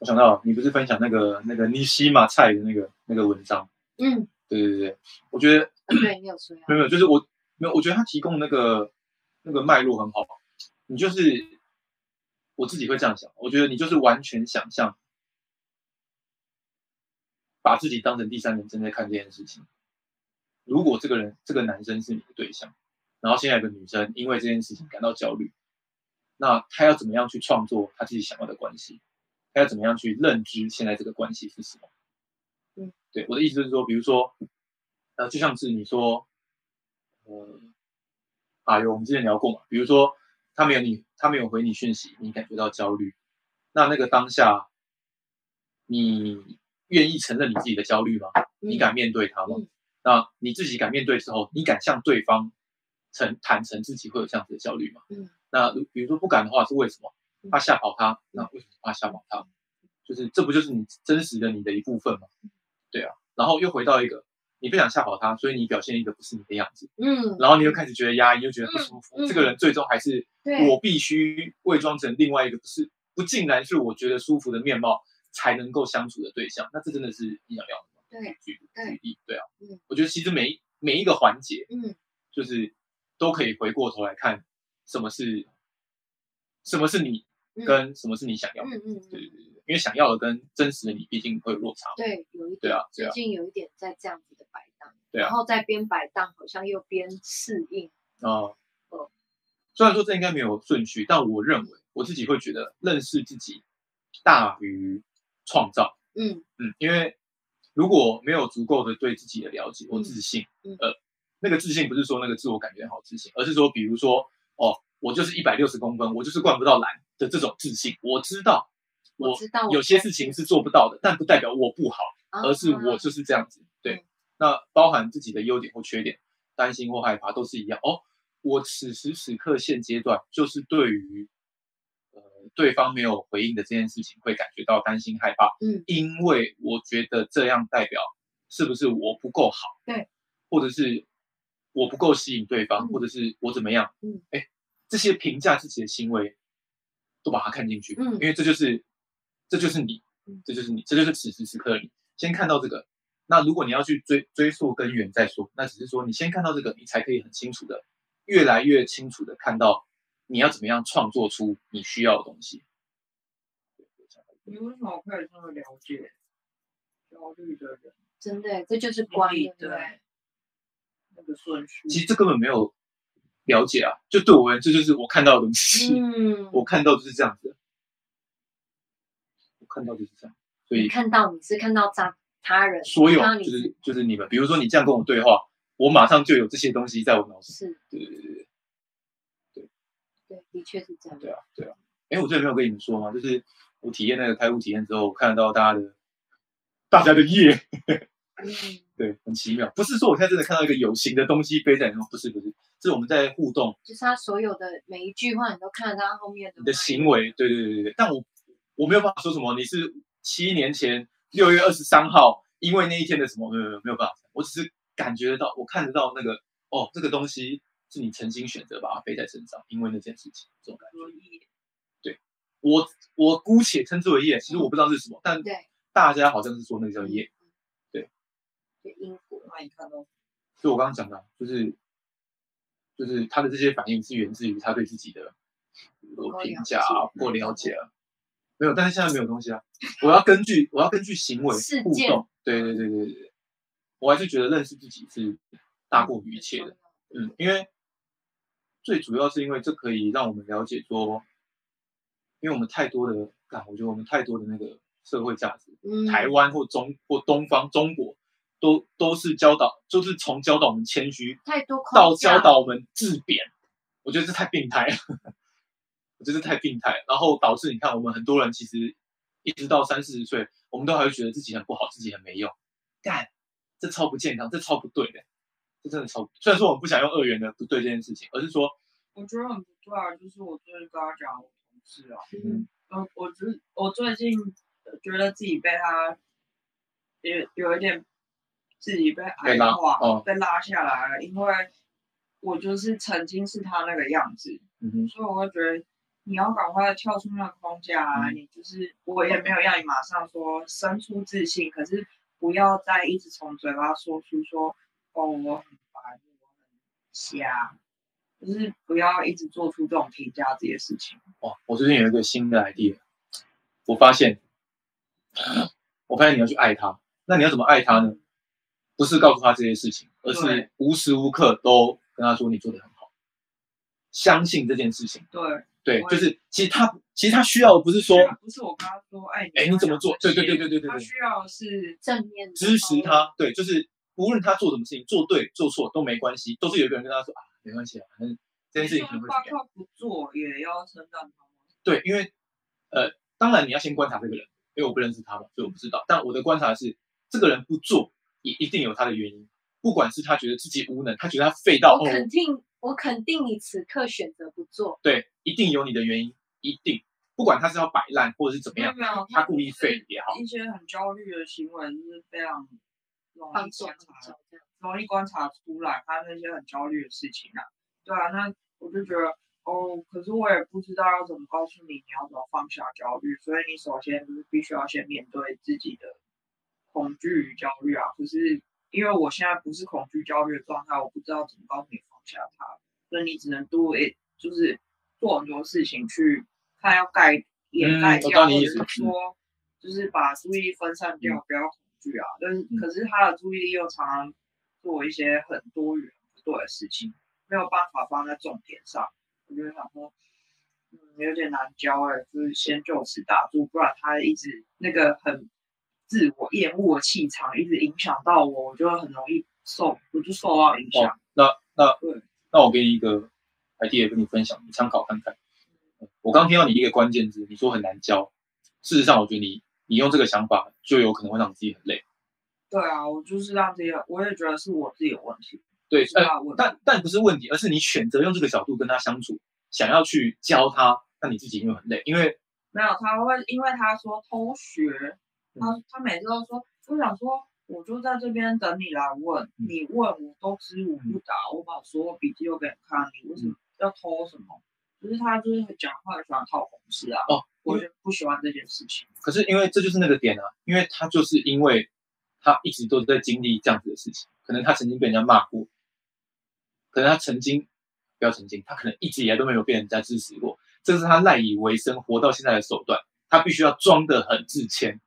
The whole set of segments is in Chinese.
我想到你不是分享那个那个尼西马菜的那个那个文章？嗯，对对对，我觉得 对你有说呀？没有没有，就是我没有，我觉得他提供那个那个脉络很好。你就是我自己会这样想，我觉得你就是完全想象，把自己当成第三人正在看这件事情。如果这个人这个男生是你的对象，然后现在有个女生因为这件事情感到焦虑，那他要怎么样去创作他自己想要的关系？他要怎么样去认知现在这个关系是什么？嗯，对，我的意思是说，比如说，呃，就像是你说，呃，啊，有我们之前聊过嘛，比如说他没有你，他没有回你讯息，你感觉到焦虑，那那个当下，你愿意承认你自己的焦虑吗？你敢面对他吗？嗯那你自己敢面对之后，你敢向对方诚坦诚自己会有这样子的焦虑吗？嗯，那比如说不敢的话，是为什么？嗯怕吓跑他，那为什么怕吓跑他？就是这不就是你真实的你的一部分吗？对啊，然后又回到一个，你不想吓跑他，所以你表现一个不是你的样子，嗯，然后你又开始觉得压抑，又觉得不舒服。嗯嗯这个人最终还是我必须伪装成另外一个不是不竟然是我觉得舒服的面貌才能够相处的对象，那这真的是你想要的吗？对，举举例，对啊，嗯我觉得其实每一每一个环节，嗯就是都可以回过头来看什么是什么是你嗯跟什么是你想要的，嗯嗯对对因为想要的跟真实的你毕竟会有落差，对，有一点，对啊对啊。最近有一点在这样子的摆荡，对啊。然后在边摆荡，好像又边适应，哦。哦，虽然说这应该没有顺序，但我认为我自己会觉得认识自己大于创造。嗯。嗯，因为如果没有足够的对自己的了解或自信，嗯。呃，那个自信不是说那个自我感觉好自信，而是说，比如说，哦，我就是一百六十公分，我就是灌不到篮的这种自信，我知道。我知道有些事情是做不到的，但不代表我不好，而是我就啊是这样子。对嗯，那包含自己的优点或缺点，担心或害怕都是一样。哦，我此时此刻现阶段就是对于呃对方没有回应的这件事情会感觉到担心害怕，嗯因为我觉得这样代表是不是我不够好，对，或者是我不够吸引对方，嗯或者是我怎么样，嗯，哎，这些评价自己的行为都把它看进去，嗯因为这就是这就是你嗯，这就是你，这就是此时此刻的你。先看到这个，那如果你要去追追溯根源再说，那只是说你先看到这个，你才可以很清楚的，越来越清楚的看到你要怎么样创作出你需要的东西。你为什么可以这么了解焦虑的人？真的，这就是关，对你的不对？那个顺序，其实这根本没有了解啊，就对我而言，这就是我看到的东西，嗯，我看到就是这样子，我看到就是这样，所以看到你是看到他他人，所有就是就是你们，比如说你这样跟我对话，我马上就有这些东西在我脑子。是，对对对对对，的确是这样。对啊对啊！哎，我之前没有跟你们说吗？就是我体验那个开悟体验之后，我看得到大家的大家的业，嗯，对，很奇妙。不是说我现在真的看到一个有形的东西飞在你身上，不是不是，是我们在互动就是他所有的每一句话，你都看得到他后面的你的行为，对对对对对。但我我没有办法说什么，你是七年前六月二十三号，因为那一天的什么，没有没有没有办法，我只是感觉得到，我看得到那个哦，这个东西是你曾经选择把它背在身上，因为那件事情，这种感觉。所以我我姑且称之为业，其实我不知道是什么，但对大家好像是说那个叫业。对，对因果，那你看到就我刚刚讲的，就是就是他的这些反应是源自于他对自己的评价啊，解不够了解啊。没有，但是现在没有东西啊。我要根据我要根据行为互动，对对对对对对，我还是觉得认识自己是大过于一切的。嗯，因为最主要是因为这可以让我们了解说，因为我们太多的，啊，我觉得我们太多的那个社会价值，嗯，台湾或中或东方中国，都都是教导，就是从教导我们谦虚太多到教导我们自贬，我觉得这太病态了，我觉得这太病态了，然后导致你看我们很多人其实一直到三四十岁，我们都还会觉得自己很不好，自己很没用，干，这超不健康，这超不对的，这真的超，虽然说我们不想用二元的不对这件事情，而是说，我觉得很不对啊，就是我最近跟他讲我同事啊，嗯。呃，我只我最近觉得自己被他有有一点自己被矮化，哦被拉下来了，因为我就是曾经是他那个样子，嗯哼，所以我会觉得你要赶快跳出那个框架啊！嗯你就是我也没有让你马上说生出自信，可是不要再一直从嘴巴说出说哦我很烦，我很瞎，就是不要一直做出这种评价这些事情。哇，我最近有一个新的 idea，我发现，我发现你要去爱他，那你要怎么爱他呢？不是告诉他这些事情，而是无时无刻都跟他说你做的很好，相信这件事情。对，对，就是其实他其实他需要的不是说不是我跟他说，哎哎你怎么做对对对对对对对他需要的是正面的支持他，对，就是无论他做什么事情，做对做错都没关系，都是有一个人跟他说啊，没关系啊，反正这件事情可能会怎么样。不做也要称赞他吗？对，因为呃，当然你要先观察这个人，因为我不认识他嘛，所以我不知道。但我的观察是，这个人不做，也一定有他的原因。不管是他觉得自己无能，他觉得他废到我哦，肯定，我肯定你此刻选择不做，对，一定有你的原因，一定。不管他是要摆烂或者是怎么样，没有没有，他故意废也好，一些很焦虑的行为就是非常容易观察。容易观察出来他那些很焦虑的事情啊。对啊，那我就觉得哦，可是我也不知道要怎么告诉你你要怎么放下焦虑，所以你首先就是必须要先面对自己的恐惧与焦虑啊。可是因为我现在不是恐惧焦虑的状态，我不知道怎么告诉你放下它，所以你只能 do it，就是做很多事情去看要盖掩盖掉，或者道你意思是说就是把注意力分散掉，嗯不要恐惧啊。但是嗯可是他的注意力又常常做一些很多元不对的事情，没有办法放在重点上。我就想说，嗯，有点难教哎、就是先就此打住，不然他一直那个很自我厌恶的气场一直影响到我，我就会很容易受，我就受到影响。哦，那那对那我给你一个 idea 跟你分享，你参考看看。我刚听到你一个关键字，你说很难教。事实上，我觉得你你用这个想法，就有可能会让你自己很累。对啊，我就是让这个，我也觉得是我自己有问题，对，是呃，他的问题。但但不是问题，而是你选择用这个角度跟他相处，想要去教他，那你自己因为很累，因为没有，他会因为他说偷学，嗯他他每次都说，我想说，我就在这边等你来问，嗯你问我都知无不答，我把所有笔记都给你看，你为什么要偷什么？就是他就是会讲话喜欢套公式啊，哦，我就不喜欢这件事情。可是因为这就是那个点啊，因为他就是因为他一直都在经历这样子的事情，可能他曾经被人家骂过，可能他曾经不要曾经，他可能一直以来都没有被人家支持过，这是他赖以为生活到现在的手段，他必须要装得很自谦，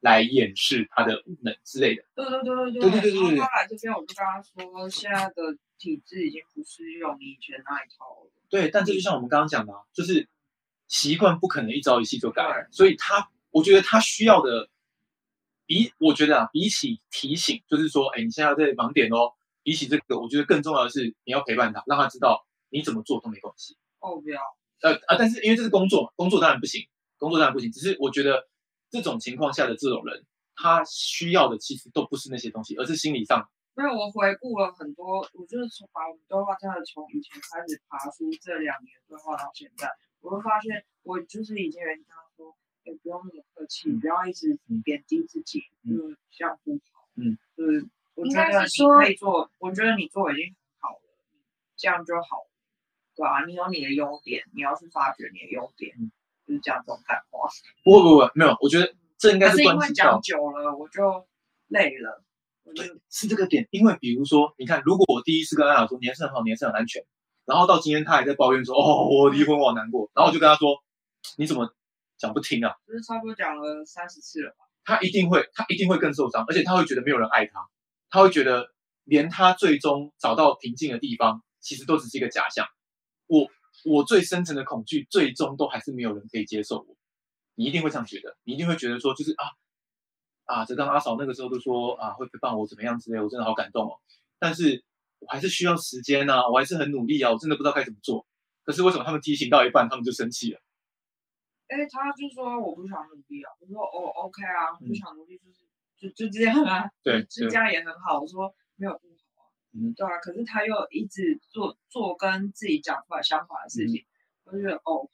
来掩饰他的无能之类的。对对对对对对对对后他来这边，我就跟他说，现在的体制已经不适用你以前那一套了。对，但这就像我们刚刚讲的、啊，就是习惯不可能一朝一夕就改对，所以他，我觉得他需要的，比我觉得啊，比起提醒，就是说，哎，你现在在盲点哦，比起这个，我觉得更重要的是你要陪伴他，让他知道你怎么做都没关系。哦，不要，呃啊，但是因为这是工作嘛，工作当然不行，工作当然不行，只是我觉得这种情况下的这种人，他需要的其实都不是那些东西，而是心理上，因为我回顾了很多，我就是从把我们对话真的从以前开始爬出这两年对话到现在，我会发现我就是已经有人跟他说，哎、不用那么客气，不要一直贬低自己，嗯就这样不好，嗯，就是我觉得可以做，我觉得你做已经很好了，这样就好了，对啊，你有你的优点，你要去发掘你的优点，嗯就是讲这种感话。不不不，没有，我觉得这应该是因关系讲久了，我就累了，对，是这个点。因为比如说，你看，如果我第一次跟安雅说你还是很好，你还是很安全，然后到今天他还在抱怨说，哦，我离婚我好难过，然后我就跟他说，你怎么讲不听啊？就是差不多讲了三十次了吧。他一定会，他一定会更受伤，而且他会觉得没有人爱他，他会觉得连他最终找到平静的地方，其实都只是一个假象。我我最深层的恐惧，最终都还是没有人可以接受我。你一定会这样觉得，你一定会觉得说，就是啊啊，这刚阿嫂那个时候都说啊会陪伴我怎么样之类，我真的好感动哦。但是我还是需要时间呐、我还是很努力啊，我真的不知道该怎么做。可是为什么他们提醒到一半，他们就生气了？哎，他就说我不想努力啊，我说哦，OK 啊，嗯不想努力就是就就这样啊，对这样也很好。我说没有嗯对啊，可是他又一直做做跟自己讲出来相反的事情，我就觉得哦，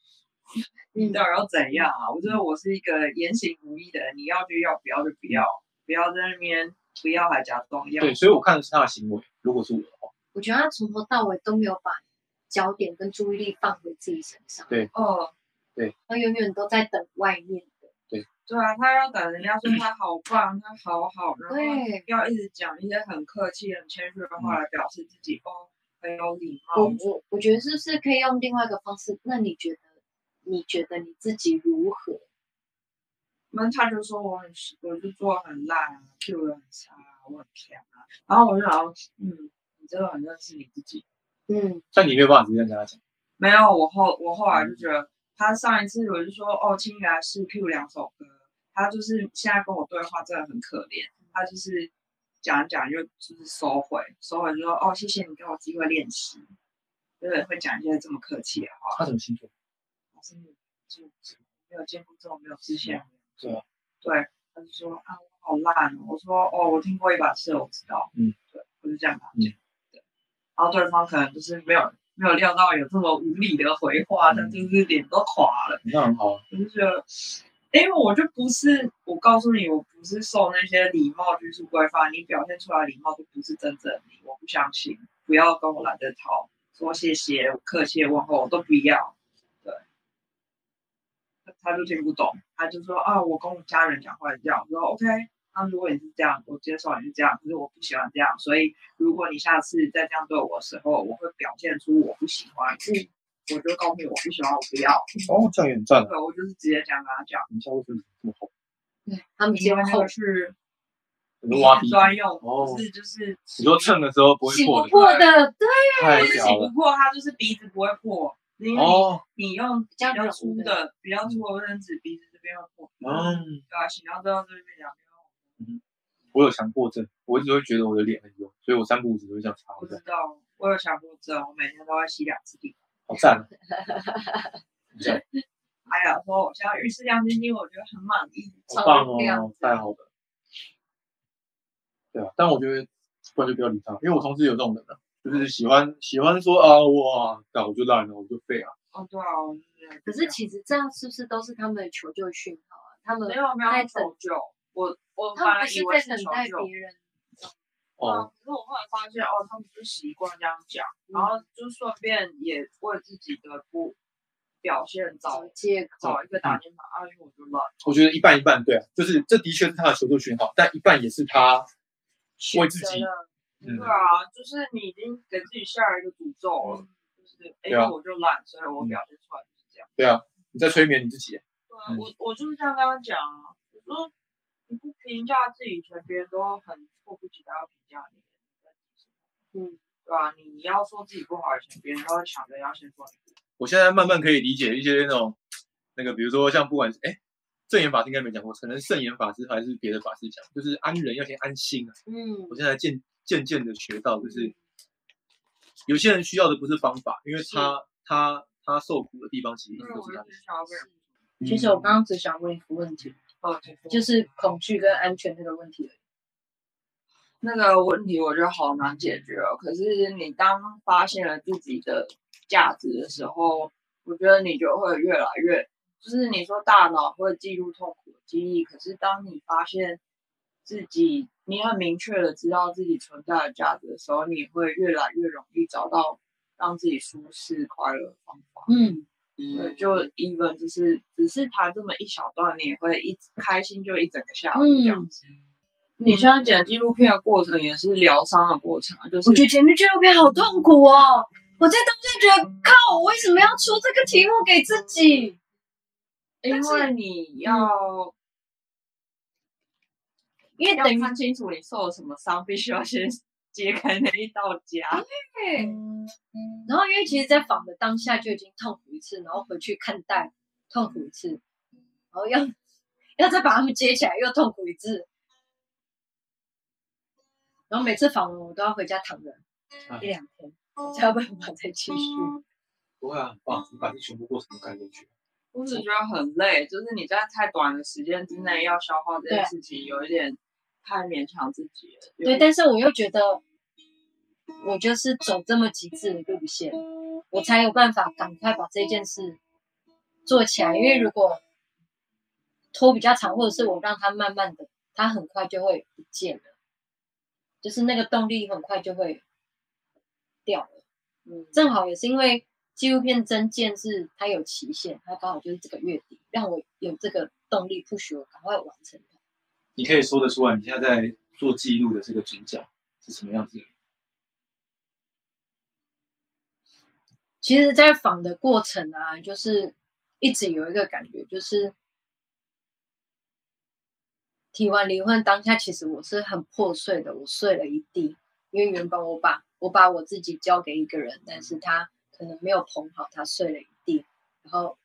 你到底要怎样啊？我觉得我是一个言行如一的人，你要就要，不要就不要，不要在那边不要还假装要。对，所以我看的是他的行为。如果是我的话，我觉得他从头到尾都没有把焦点跟注意力放回自己身上，对哦，对他永远都在等外面的。对啊，他要等人家说他好棒，他好好，然后，要一直讲一些很客气、很谦虚的话来表示自己哦很有礼貌。我我觉得是不是可以用另外一个方式？那你觉得你觉得你自己如何？那他就说我很，我就做很烂啊，Q 的很差啊，我很偏啊。然后我就想说，嗯，你真的很认识你自己。嗯，但你没有办法直接跟他讲，没有，我后我后来就觉得，他上一次我就说，哦，亲原来是 Q 两首歌，他就是现在跟我对话真的很可怜，他就是讲一讲就就是收回，收回就说，哦，谢谢你给我机会练习，就是会讲一些这么客气的话。他什么星座？可是你就没有见过这种没有自信。对啊，对，他就说啊，我好烂哦。我说哦，我听过一把射，我知道。嗯，对，我就这样讲。对，然后对方可能就是没有没有料到有这么无理的回话，嗯但就是脸都垮了。那很好啊。我就觉得，因为我就不是，我告诉你，我不是受那些礼貌拘束规范，你表现出来礼貌就不是真正的你，我不相信。不要跟我懒得讨，说谢谢、客气问候我都不要。对，他就听不懂，他就说啊，我跟我家人讲话是这样，我说 OK。那如果你是这样，我接受你是这样，可是我不喜欢这样，所以如果你下次再这样对我的时候，我会表现出我不喜欢，嗯，我就告诉你我不喜欢，我不要。哦，这样也很赞啊。对，我就是直接这样跟他讲。你家为什么这么好？对他们因为那先后是很多挖鼻专用，哦不是就是你说蹭的时候不会洗破的，不破的，对，不是太屌了。洗不破，它就是鼻子不会破，因为哦，你用比较较粗的的、比较粗的卫生纸，鼻子这边会破。嗯，对啊，洗到之后这边两边。我有强迫症，我一直会觉得我的脸很油，所以我三不五时都会这样擦我知道，我有强迫症，我每天都会洗两次地。好赞啊！很赞哎呀，说我现在浴室亮晶晶，我觉得很满意。好棒哦，太好了。对啊，但我觉得不然就不要理他，因为我同事有这种人啊，就是喜欢喜欢说啊哇，那我就烂了，我就废啊。哦，对啊，可是其实这样是不是都是他们的求救讯号啊？他们没有没有在等，求救，我我他们不是本来以为在等是求救。待别人。啊，哦，可是我后来发现，哦，他们就是习惯这样讲，然嗯后就顺便也为自己的不表现找找借口，找一个打电话，啊，因为我就乱。我觉得一半一半，对啊，就是这的确是他的求救讯号，但一半也是他为自己对啊，就是你已经给自己下了一个诅咒了，就是哎，对啊我就烂，所以我表现出来就是这样。对啊，你在催眠你自己，对啊，嗯我我就是这样跟他讲啊，我说你不评价自己，全别人都很迫不及待要评价你。嗯，对吧？你要说自己不好以前，别人都会抢着要先说你。我现在慢慢可以理解一些那种那个，比如说像不管是哎。正言法师应该没讲过，可能圣严法师还是别的法师讲，就是安人要先安心啊。嗯我现在渐渐渐的学到，就是有些人需要的不是方法，因为他他他受苦的地方其实都是他的。一直想要被人其实我刚刚只想问一个问题，哦，就是恐惧跟安全这个问题而已。那个问题，我觉得好难解决哦。可是你当发现了自己的价值的时候，我觉得你就会越来越，就是你说大脑会记录痛苦的记忆，可是当你发现自己，你很明确的知道自己存在的价值的时候，你会越来越容易找到让自己舒适快乐的方法。嗯，对，就 even 就是只是弹这么一小段，你也会一直开心，就一整个下午嗯这样子。你现在剪纪录片的过程也是疗伤的过程啊，就是我觉得剪辑纪录片好痛苦哦。我在当下觉得，靠，我为什么要出这个题目给自己？因为你要，要因为等于看清楚你受了什么伤，必须要先揭开那一道痂。对，然后因为其实，在访的当下就已经痛苦一次，然后回去看待痛苦一次，然后要要再把他们接起来，又痛苦一次。然后每次访问，我都要回家躺着啊一两天，才有办法再继续。不会啊，很棒，你把这全部过程都干进去。我只觉得很累，就是你在太短的时间之内要消化这件事情，有一点太勉强自己了。对，但是我又觉得，我就是走这么极致的路线，我才有办法赶快把这件事做起来。因为如果拖比较长，或者是我让它慢慢的，它很快就会不见了，就是那个动力很快就会掉了。嗯，正好也是因为纪录片增建是它有期限，它刚好就是这个月底，让我有这个动力 push 我赶快完成它。你可以说得出来，你现在在做记录的这个主角是什么样子的？其实，在访的过程啊，就是一直有一个感觉，就是提完离婚当下，其实我是很破碎的，我碎了一地。因为原本我把我把我自己交给一个人，但是他可能没有捧好，他碎了一地，然后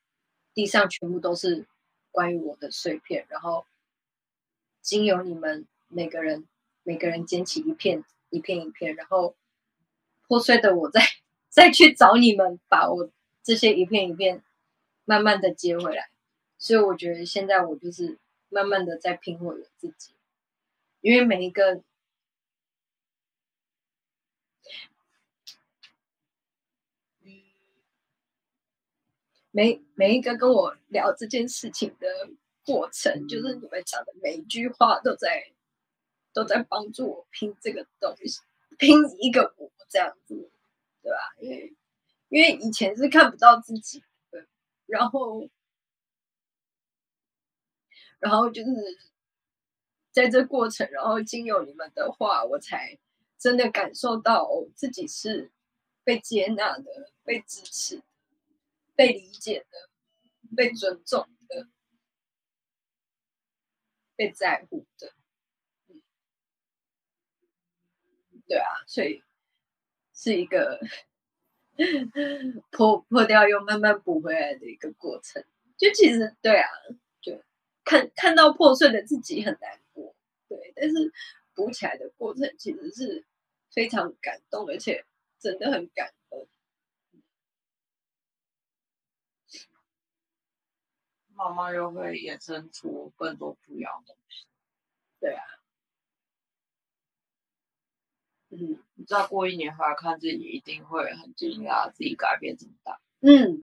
地上全部都是关于我的碎片，然后经由你们每个人每个人捡起一片一片一片，然后破碎的我再再去找你们，把我这些一片一片慢慢的接回来。所以我觉得现在我就是慢慢的在拼回我自己，因为每一个。每每一个跟我聊这件事情的过程，就是你们讲的每一句话都在都在帮助我拼这个东西，拼一个我这样子，对吧？因为因为以前是看不到自己的，然后然后就是在这过程，然后经由你们的话，我才真的感受到自己是被接纳的，被支持。被理解的，被尊重的，被在乎的，对啊，所以是一个 破破掉又慢慢补回来的一个过程。就其实对啊，看看到破碎的自己很难过，对，但是补起来的过程其实是非常感动，而且真的很感恩。慢慢又会衍生出更多不一样的东西。对啊，嗯，你再过一年回来看自己，一定会很惊讶自己改变这么大。嗯。